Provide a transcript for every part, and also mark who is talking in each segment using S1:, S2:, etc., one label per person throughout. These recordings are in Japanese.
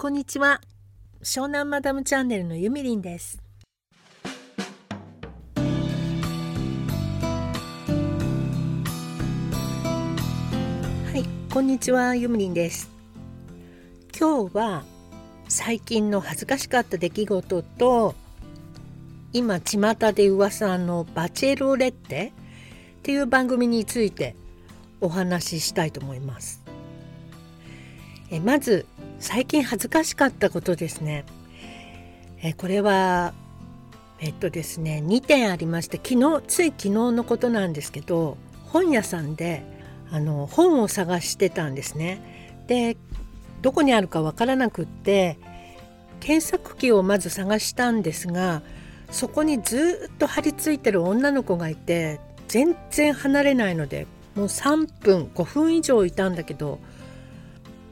S1: こんにちは。湘南マダムチャンネルのゆみりんです。はいこんにちはゆみりんです。今日は最近の恥ずかしかった出来事と今巷で噂のバチェロレッテっていう番組についてお話ししたいと思います。えまず最近恥ずかしかったことですね。えこれはえっとですね2点ありまして昨日つい昨日のことなんですけど本屋さんであの本を探してたんですね。でどこにあるかわからなくって検索機をまず探したんですがそこにずっと張り付いてる女の子がいて全然離れないのでもう3分5分以上いたんだけど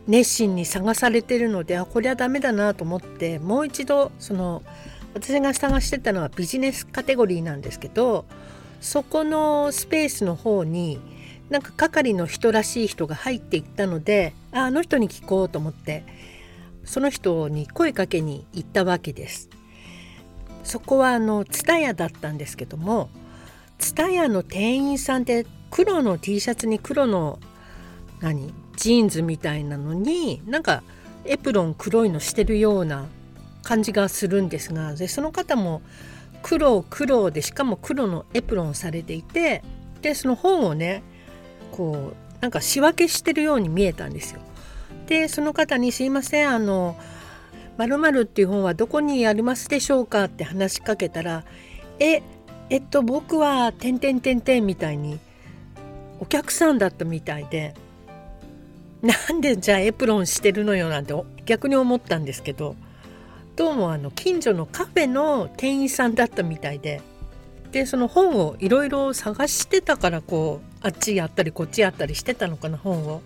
S1: 熱心に探されてるのであこれはダメだなと思ってもう一度その私が探してたのはビジネスカテゴリーなんですけどそこのスペースの方になんか係の人らしい人が入っていったのであの人に聞こうと思ってその人に声かけに行ったわけです。そこはあの蔦屋だったんですけども蔦屋の店員さんって黒の T シャツに黒の何？ジーンズみたいなのになんかエプロン黒いのしてるような感じがするんですがでその方も黒黒でしかも黒のエプロンされていてでその本をねこうなんか仕分けしてるように見えたんですよ。でその方に「すいませんあの〇〇っていう本はどこにありますでしょうか?」って話しかけたら「ええっと僕はてんてんてんてん」みたいにお客さんだったみたいでなんでじゃあエプロンしてるのよなんて逆に思ったんですけどどうもあの近所のカフェの店員さんだったみたいででその本をいろいろ探してたからこうあっちやったりこっちやったりしてたのかな本を。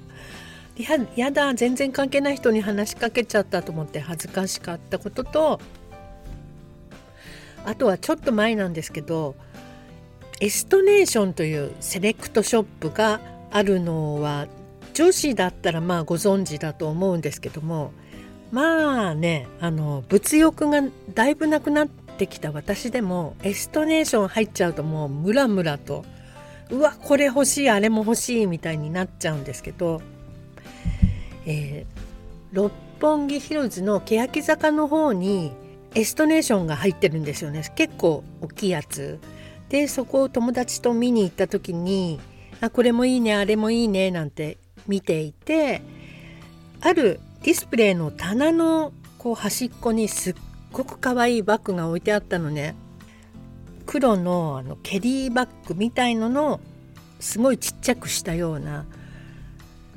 S1: いややだ全然関係ない人に話しかけちゃったと思って恥ずかしかったこととあとはちょっと前なんですけどエストネーションというセレクトショップがあるのは女子だったらまあご存知だと思うんですけどもまあねあの物欲がだいぶなくなってきた私でもエストネーション入っちゃうともうムラムラとうわこれ欲しいあれも欲しいみたいになっちゃうんですけど、えー、六本木ヒルズの欅坂の方にエストネーションが入ってるんですよね結構大きいやつ。でそこを友達と見に行った時にあこれもいいねあれもいいねなんて見ていてあるディスプレイの棚のこう端っこにすっごく可愛いバッグが置いてあったのね。黒のあのケリーバッグみたいののすごいちっちゃくしたような。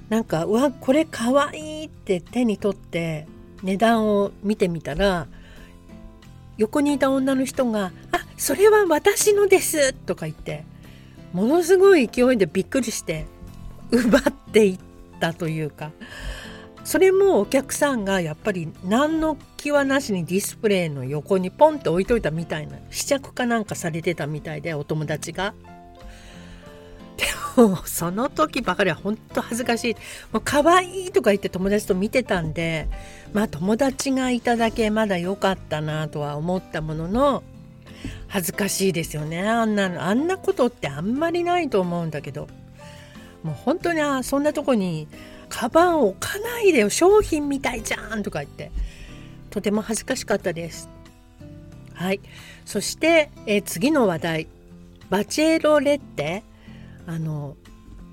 S1: なんかうわこれかわいいって手に取って値段を見てみたら横にいた女の人が「あそれは私のです」とか言ってものすごい勢いでびっくりして奪っていったというか。それもお客さんがやっぱり何の気はなしにディスプレイの横にポンって置いといたみたいな試着かなんかされてたみたいでお友達が。でもその時ばかりは本当恥ずかしい。もう可愛いとか言って友達と見てたんでまあ友達がいただけまだ良かったなとは思ったものの恥ずかしいですよね。あんなあんなことってあんまりないと思うんだけど。もう本当にあそんなとこにカバン置かないでよ商品みたいじゃんとか言って。とても恥ずかしかったです。はい。そして、えー、次の話題。バチェロレッテ。あの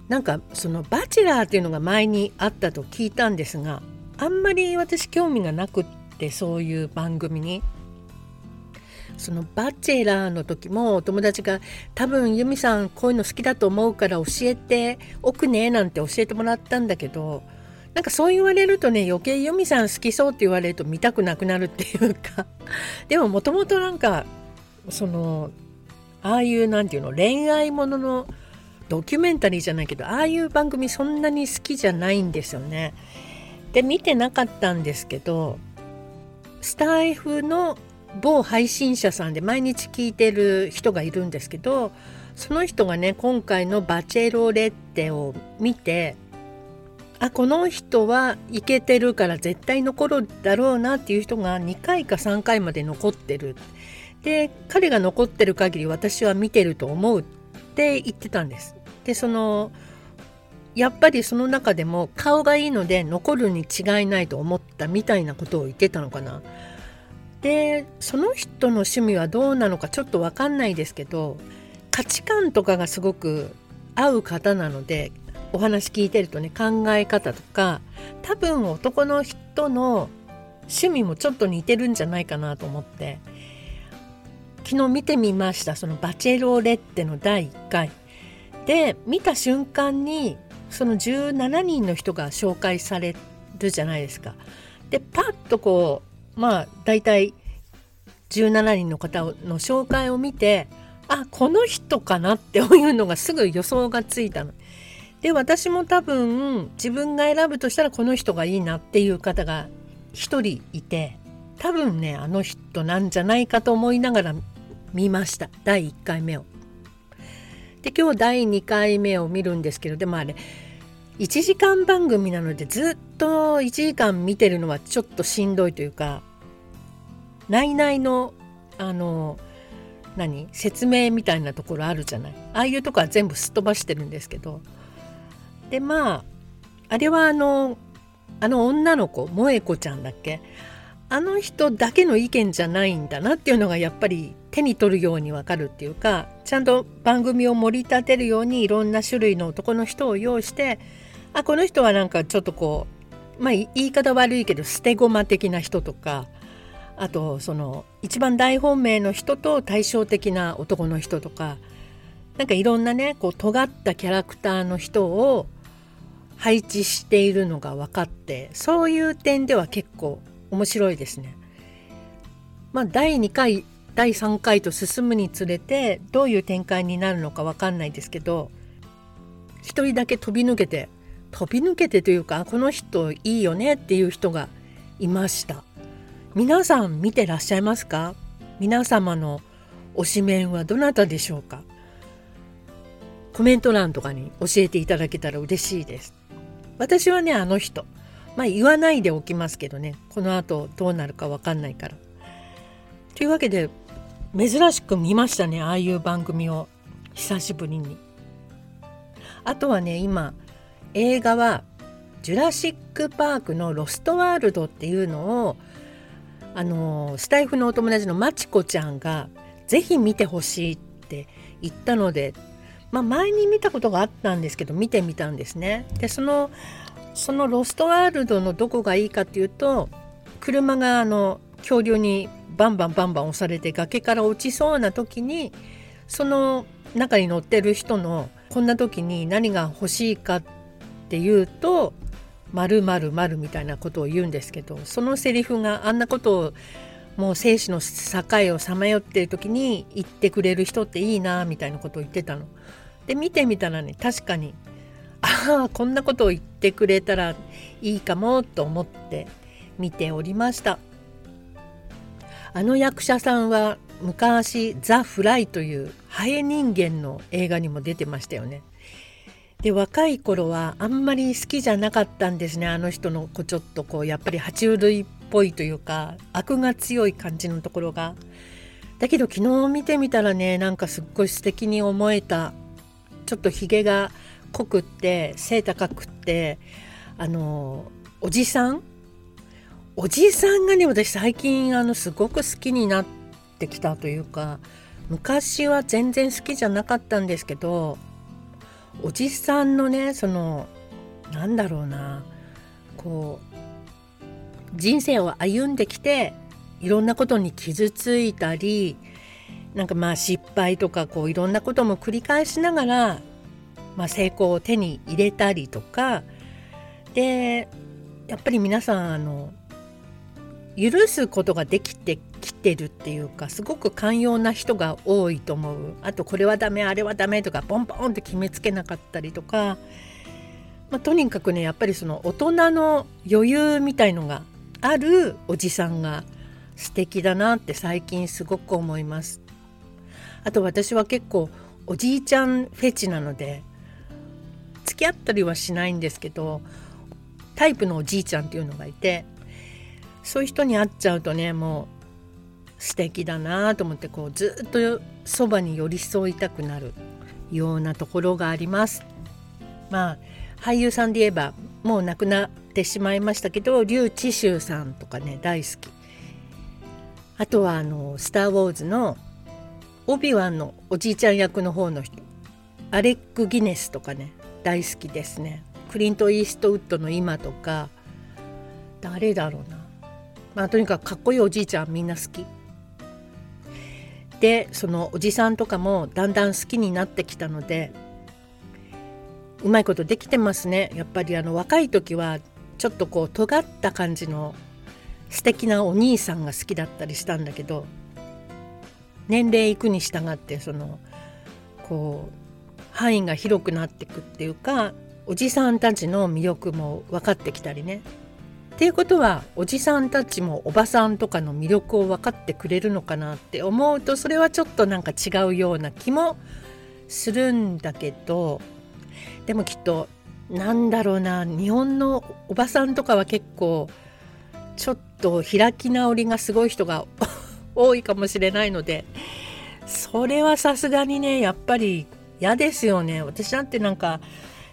S1: なんかそのバチェラーっていうのが前にあったと聞いたんですがあんまり私興味がなくってそういう番組に。そのバチェラーの時もお友達が多分ユミさんこういうの好きだと思うから教えておくねなんて教えてもらったんだけどなんかそう言われるとね余計ユミさん好きそうって言われると見たくなくなるっていうか でももともとなんかそのああいうなんていうの恋愛もののドキュメンタリーじゃないけどああいう番組そんなに好きじゃないんですよね。で見てなかったんですけどスタイフの某配信者さんで毎日聞いてる人がいるんですけどその人がね今回の「バチェロレッテ」を見てあこの人はイケてるから絶対残るだろうなっていう人が2回か3回まで残ってる。で彼が残ってる限り私は見てると思うって言ってたんです。でそのやっぱりその中でも顔がいいので残るに違いないと思ったみたいなことを言ってたのかな。でその人の趣味はどうなのかちょっと分かんないですけど価値観とかがすごく合う方なのでお話聞いてるとね考え方とか多分男の人の趣味もちょっと似てるんじゃないかなと思って昨日見てみましたそのバチェロレッテの第1回で見た瞬間にその17人の人が紹介されるじゃないですか。でパッとこうまあ大体17人の方の紹介を見てあこの人かなっていうのがすぐ予想がついたの。で私も多分自分が選ぶとしたらこの人がいいなっていう方が1人いて多分ねあの人なんじゃないかと思いながら見ました第1回目を。で今日第2回目を見るんですけどでもあれ1時間番組なのでずっと1時間見てるのはちょっとしんどいというか内々のあの何？説明みたいなところあるじゃない？ああいうとこは全部すっ飛ばしてるんですけど。でまああれはあのあの女の子萌子ちゃんだっけ？あの人だけの意見じゃないんだなっていうのがやっぱり手に取るようにわかるっていうかちゃんと番組を盛り立てるようにいろんな種類の男の人を用意してあこの人はなんかちょっとこうまあ言い方悪いけど捨て駒的な人とかあとその一番大本命の人と対照的な男の人とかなんかいろんなねこう尖ったキャラクターの人を配置しているのが分かってそういう点では結構面白いですね。まあ、第2回第3回と進むにつれてどういう展開になるのか分かんないですけど1人だけ飛び抜けて飛び抜けてというかこの人いいよねっていう人がいました。皆さん見てらっしゃいますか？皆様の推しメンはどなたでしょうか？コメント欄とかに教えていただけたら嬉しいです。私はねあの人。まあ言わないでおきますけどね。この後どうなるか分かんないから。というわけで珍しく見ましたねああいう番組を。久しぶりに。あとはね今映画は「ジュラシック・パーク」の「ロストワールド」っていうのをあのスタイフのお友達のまちこちゃんがぜひ見てほしいって言ったので、まあ、前に見たことがあったんですけど見てみたんですね。でそのそのロストワールドのどこがいいかっていうと車があの恐竜にバンバンバンバン押されて崖から落ちそうな時にその中に乗ってる人のこんな時に何が欲しいかっていうと「まるまるまるみたいなことを言うんですけどそのセリフがあんなことをもう生死の境をさまよってる時に言ってくれる人っていいなみたいなことを言ってたの。で見てみたらね確かにああこんなことを言ってくれたらいいかもと思って見ておりましたあの役者さんは昔「ザ・フライ」というハエ人間の映画にも出てましたよねで若い頃はあんまり好きじゃなかったんですね。あの人のこうちょっとこうやっぱり爬虫類っぽいというか悪が強い感じのところが。だけど昨日見てみたらねなんかすっごい素敵に思えたちょっとひげが濃くって背高くってあのおじさん？おじさんがね私最近あのすごく好きになってきたというか昔は全然好きじゃなかったんですけどおじさんのねそのなんだろうなこう人生を歩んできていろんなことに傷ついたりなんかまあ失敗とかこういろんなことも繰り返しながらまあ、成功を手に入れたりとかでやっぱり皆さんあの許すことができてきてるっていうかすごく寛容な人が多いと思うあとこれはダメあれはダメとかポンポンって決めつけなかったりとか、まあ、とにかくねやっぱりその大人の余裕みたいのがあるおじさんが素敵だなって最近すごく思います。あと私は結構おじいちゃんフェチなので付き合ったりはしないんですけどタイプのおじいちゃんっていうのがいてそういう人に会っちゃうとねもう素敵だなと思ってこうずっとそばに寄り添いたくなるようなところがあります。まあ俳優さんで言えばもう亡くなってしまいましたけど劉智秀さんとかね大好き。あとはあの「スター・ウォーズ」のオビワンのおじいちゃん役の方の人アレック・ギネスとかね大好きですね。クリント・イーストウッドの今とか誰だろうな。まあとにかくかっこいいおじいちゃんみんな好きでそのおじさんとかもだんだん好きになってきたのでうまいことできてますねやっぱりあの若い時はちょっとこう尖った感じの素敵なお兄さんが好きだったりしたんだけど年齢いくに従ってそのこう範囲が広くなっていくっていうかおじさんたちの魅力も分かってきたりね。っていうことはおじさんたちもおばさんとかの魅力を分かってくれるのかなって思うとそれはちょっとなんか違うような気もするんだけどでもきっとなんだろうな日本のおばさんとかは結構ちょっと開き直りがすごい人が 多いかもしれないのでそれはさすがにねやっぱり嫌ですよね。私なんてなんか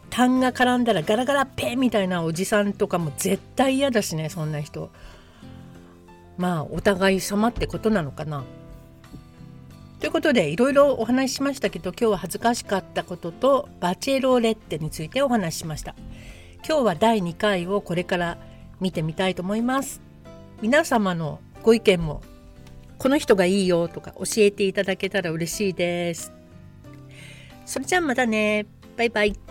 S1: 痰が絡んだらガラガラペンみたいなおじさんとかも絶対嫌だしねそんな人。まあお互い様ってことなのかな。ということでいろいろお話ししましたけど今日は恥ずかしかったこととバチェローレッテについてお話ししました。今日は第2回をこれから見てみたいと思います。皆様のご意見もこの人がいいよとか教えていただけたら嬉しいです。それじゃあまたね。バイバイ。